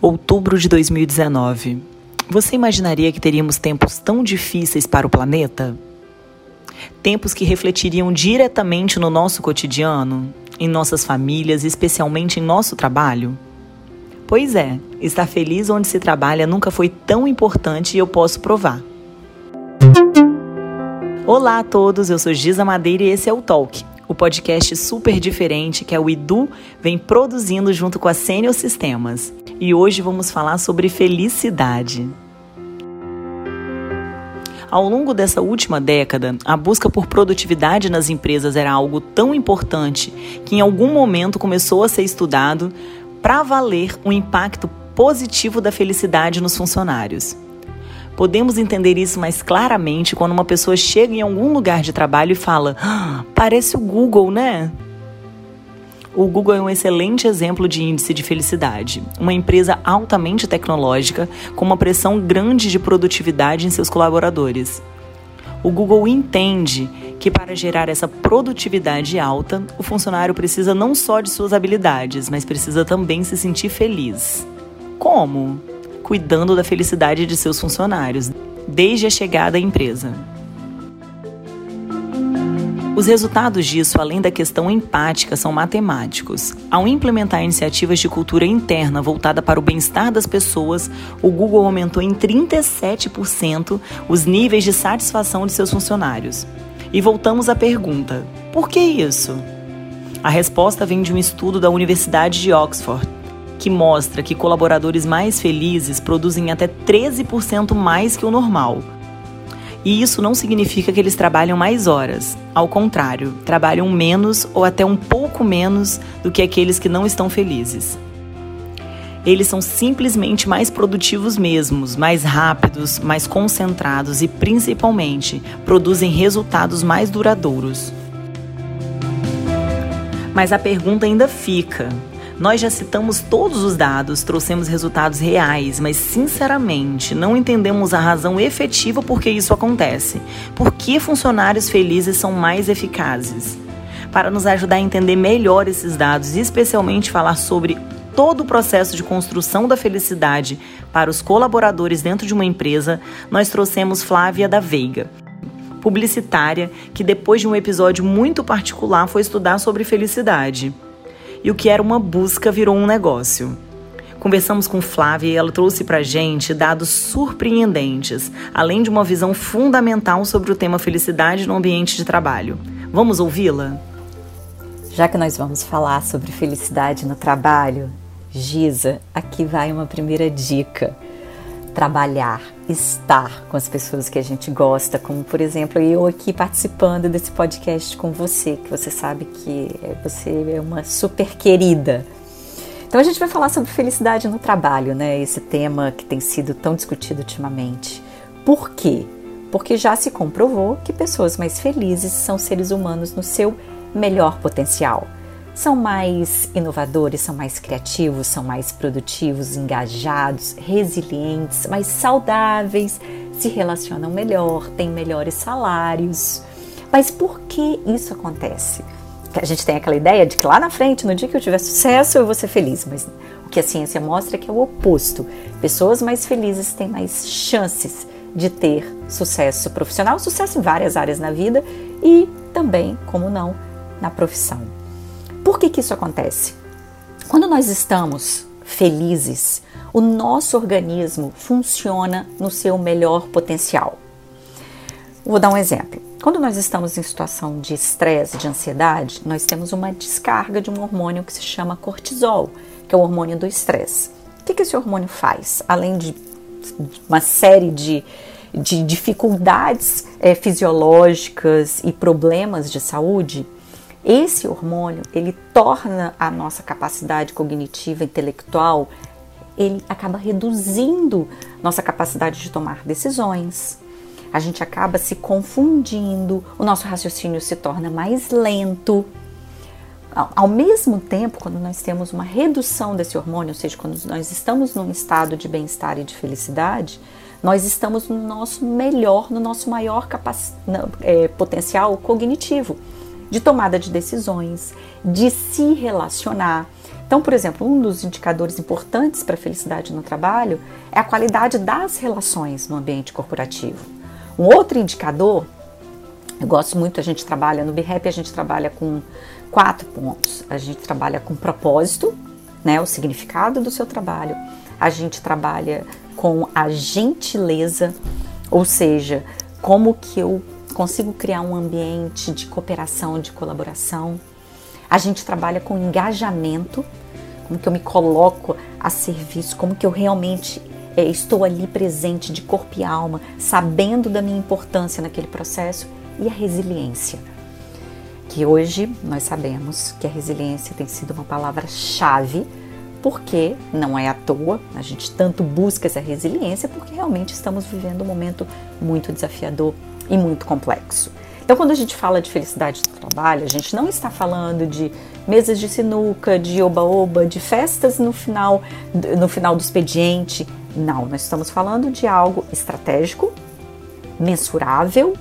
Outubro de 2019. Você imaginaria que teríamos tempos tão difíceis para o planeta? Tempos que refletiriam diretamente no nosso cotidiano, em nossas famílias, especialmente em nosso trabalho? Pois é, estar feliz onde se trabalha nunca foi tão importante e eu posso provar. Olá a todos, eu sou Giza Madeira e esse é o Talk, o podcast super diferente que a Edu vem produzindo junto com a Senior Sistemas. E hoje vamos falar sobre felicidade. Ao longo dessa última década, a busca por produtividade nas empresas era algo tão importante que em algum momento começou a ser estudado para valer o impacto positivo da felicidade nos funcionários. Podemos entender isso mais claramente quando uma pessoa chega em algum lugar de trabalho e fala: ah, parece o Google, né? O Google é um excelente exemplo de índice de felicidade. Uma empresa altamente tecnológica, com uma pressão grande de produtividade em seus colaboradores. O Google entende que para gerar essa produtividade alta, o funcionário precisa não só de suas habilidades, mas precisa também se sentir feliz. Como? cuidando da felicidade de seus funcionários, desde a chegada à empresa. Os resultados disso, além da questão empática, são matemáticos. Ao implementar iniciativas de cultura interna voltada para o bem-estar das pessoas, o Google aumentou em 37% os níveis de satisfação de seus funcionários. E voltamos à pergunta: por que isso? A resposta vem de um estudo da Universidade de Oxford, que mostra que colaboradores mais felizes produzem até 13% mais que o normal. E isso não significa que eles trabalham mais horas. Ao contrário, trabalham menos ou até um pouco menos do que aqueles que não estão felizes. Eles são simplesmente mais produtivos mesmos, mais rápidos, mais concentrados e, principalmente, produzem resultados mais duradouros. Mas a pergunta ainda fica: nós já citamos todos os dados, trouxemos resultados reais, mas sinceramente não entendemos a razão efetiva por que isso acontece. Por que funcionários felizes são mais eficazes? Para nos ajudar a entender melhor esses dados e especialmente falar sobre todo o processo de construção da felicidade para os colaboradores dentro de uma empresa, nós trouxemos Flávia da Veiga, publicitária que depois de um episódio muito particular foi estudar sobre felicidade e o que era uma busca virou um negócio. Conversamos com Flávia e ela trouxe para gente dados surpreendentes, além de uma visão fundamental sobre o tema felicidade no ambiente de trabalho. Vamos ouvi-la? Já que nós vamos falar sobre felicidade no trabalho, Giza, aqui vai uma primeira dica trabalhar, estar com as pessoas que a gente gosta, como por exemplo eu aqui participando desse podcast com você, que você sabe que você é uma super querida. Então a gente vai falar sobre felicidade no trabalho, né? Esse tema que tem sido tão discutido ultimamente. Por quê? Porque já se comprovou que pessoas mais felizes são seres humanos no seu melhor potencial são mais inovadores, são mais criativos, são mais produtivos, engajados, resilientes, mais saudáveis, se relacionam melhor, têm melhores salários. Mas por que isso acontece? a gente tem aquela ideia de que lá na frente, no dia que eu tiver sucesso, eu vou ser feliz, mas o que a ciência mostra é que é o oposto. Pessoas mais felizes têm mais chances de ter sucesso profissional, sucesso em várias áreas na vida e também, como não, na profissão. Por que, que isso acontece? Quando nós estamos felizes, o nosso organismo funciona no seu melhor potencial. Vou dar um exemplo. Quando nós estamos em situação de estresse, de ansiedade, nós temos uma descarga de um hormônio que se chama cortisol, que é o hormônio do estresse. O que, que esse hormônio faz? Além de uma série de, de dificuldades é, fisiológicas e problemas de saúde, esse hormônio, ele torna a nossa capacidade cognitiva, intelectual, ele acaba reduzindo nossa capacidade de tomar decisões. A gente acaba se confundindo, o nosso raciocínio se torna mais lento. Ao mesmo tempo, quando nós temos uma redução desse hormônio, ou seja, quando nós estamos num estado de bem-estar e de felicidade, nós estamos no nosso melhor, no nosso maior é, potencial cognitivo de tomada de decisões, de se relacionar. Então, por exemplo, um dos indicadores importantes para a felicidade no trabalho é a qualidade das relações no ambiente corporativo. Um outro indicador, eu gosto muito, a gente trabalha no BREP, a gente trabalha com quatro pontos. A gente trabalha com propósito, né, o significado do seu trabalho. A gente trabalha com a gentileza, ou seja, como que eu consigo criar um ambiente de cooperação, de colaboração. A gente trabalha com engajamento, como que eu me coloco a serviço, como que eu realmente é, estou ali presente de corpo e alma, sabendo da minha importância naquele processo, e a resiliência. Que hoje nós sabemos que a resiliência tem sido uma palavra-chave, porque não é à toa, a gente tanto busca essa resiliência, porque realmente estamos vivendo um momento muito desafiador e muito complexo. Então, quando a gente fala de felicidade no trabalho, a gente não está falando de mesas de sinuca, de oba-oba, de festas no final, no final do expediente. Não, nós estamos falando de algo estratégico, mensurável,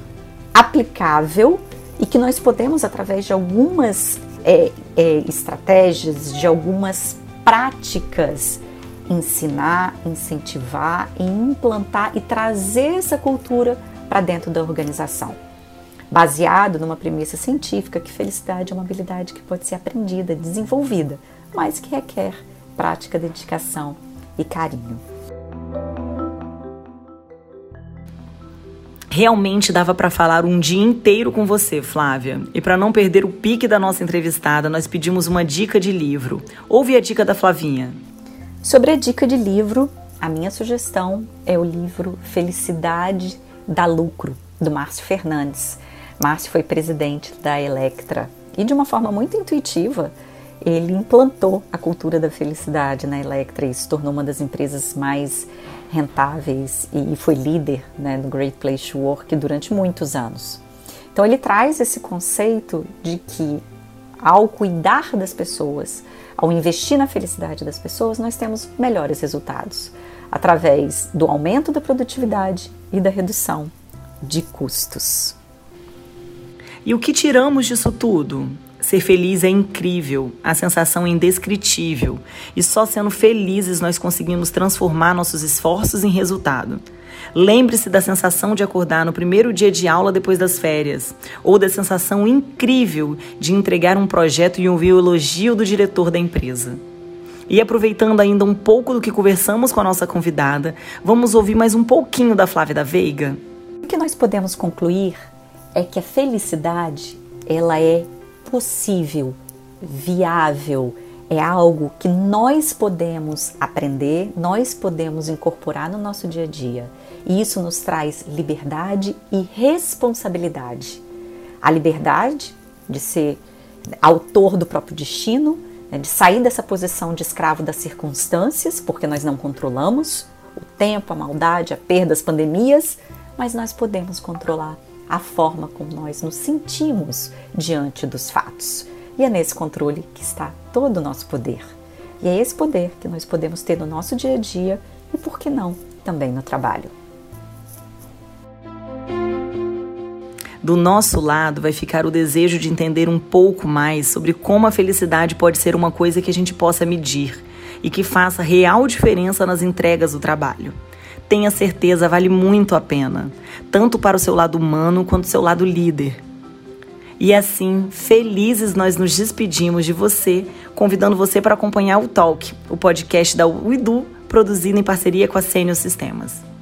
aplicável e que nós podemos, através de algumas é, é, estratégias, de algumas práticas, ensinar, incentivar e implantar e trazer essa cultura para dentro da organização baseado numa premissa científica que felicidade é uma habilidade que pode ser aprendida, desenvolvida, mas que requer prática, dedicação e carinho. Realmente dava para falar um dia inteiro com você, Flávia. E para não perder o pique da nossa entrevistada, nós pedimos uma dica de livro. Ouve a dica da Flavinha. Sobre a dica de livro, a minha sugestão é o livro Felicidade dá Lucro, do Márcio Fernandes. Márcio foi presidente da Electra e, de uma forma muito intuitiva, ele implantou a cultura da felicidade na Electra e se tornou uma das empresas mais rentáveis e foi líder né, Great Place to Work durante muitos anos. Então, ele traz esse conceito de que, ao cuidar das pessoas, ao investir na felicidade das pessoas, nós temos melhores resultados através do aumento da produtividade e da redução de custos. E o que tiramos disso tudo? Ser feliz é incrível, a sensação é indescritível, e só sendo felizes nós conseguimos transformar nossos esforços em resultado. Lembre-se da sensação de acordar no primeiro dia de aula depois das férias, ou da sensação incrível de entregar um projeto e ouvir o elogio do diretor da empresa. E aproveitando ainda um pouco do que conversamos com a nossa convidada, vamos ouvir mais um pouquinho da Flávia da Veiga? O que nós podemos concluir é que a felicidade ela é possível, viável, é algo que nós podemos aprender, nós podemos incorporar no nosso dia a dia. E isso nos traz liberdade e responsabilidade. A liberdade de ser autor do próprio destino, né, de sair dessa posição de escravo das circunstâncias, porque nós não controlamos o tempo, a maldade, a perda, as pandemias, mas nós podemos controlar a forma como nós nos sentimos diante dos fatos. E é nesse controle que está todo o nosso poder. E é esse poder que nós podemos ter no nosso dia a dia e, por que não, também no trabalho. Do nosso lado vai ficar o desejo de entender um pouco mais sobre como a felicidade pode ser uma coisa que a gente possa medir e que faça real diferença nas entregas do trabalho tenha certeza, vale muito a pena, tanto para o seu lado humano quanto o seu lado líder. E assim, felizes nós nos despedimos de você, convidando você para acompanhar o Talk, o podcast da UIDU, produzido em parceria com a Senior Sistemas.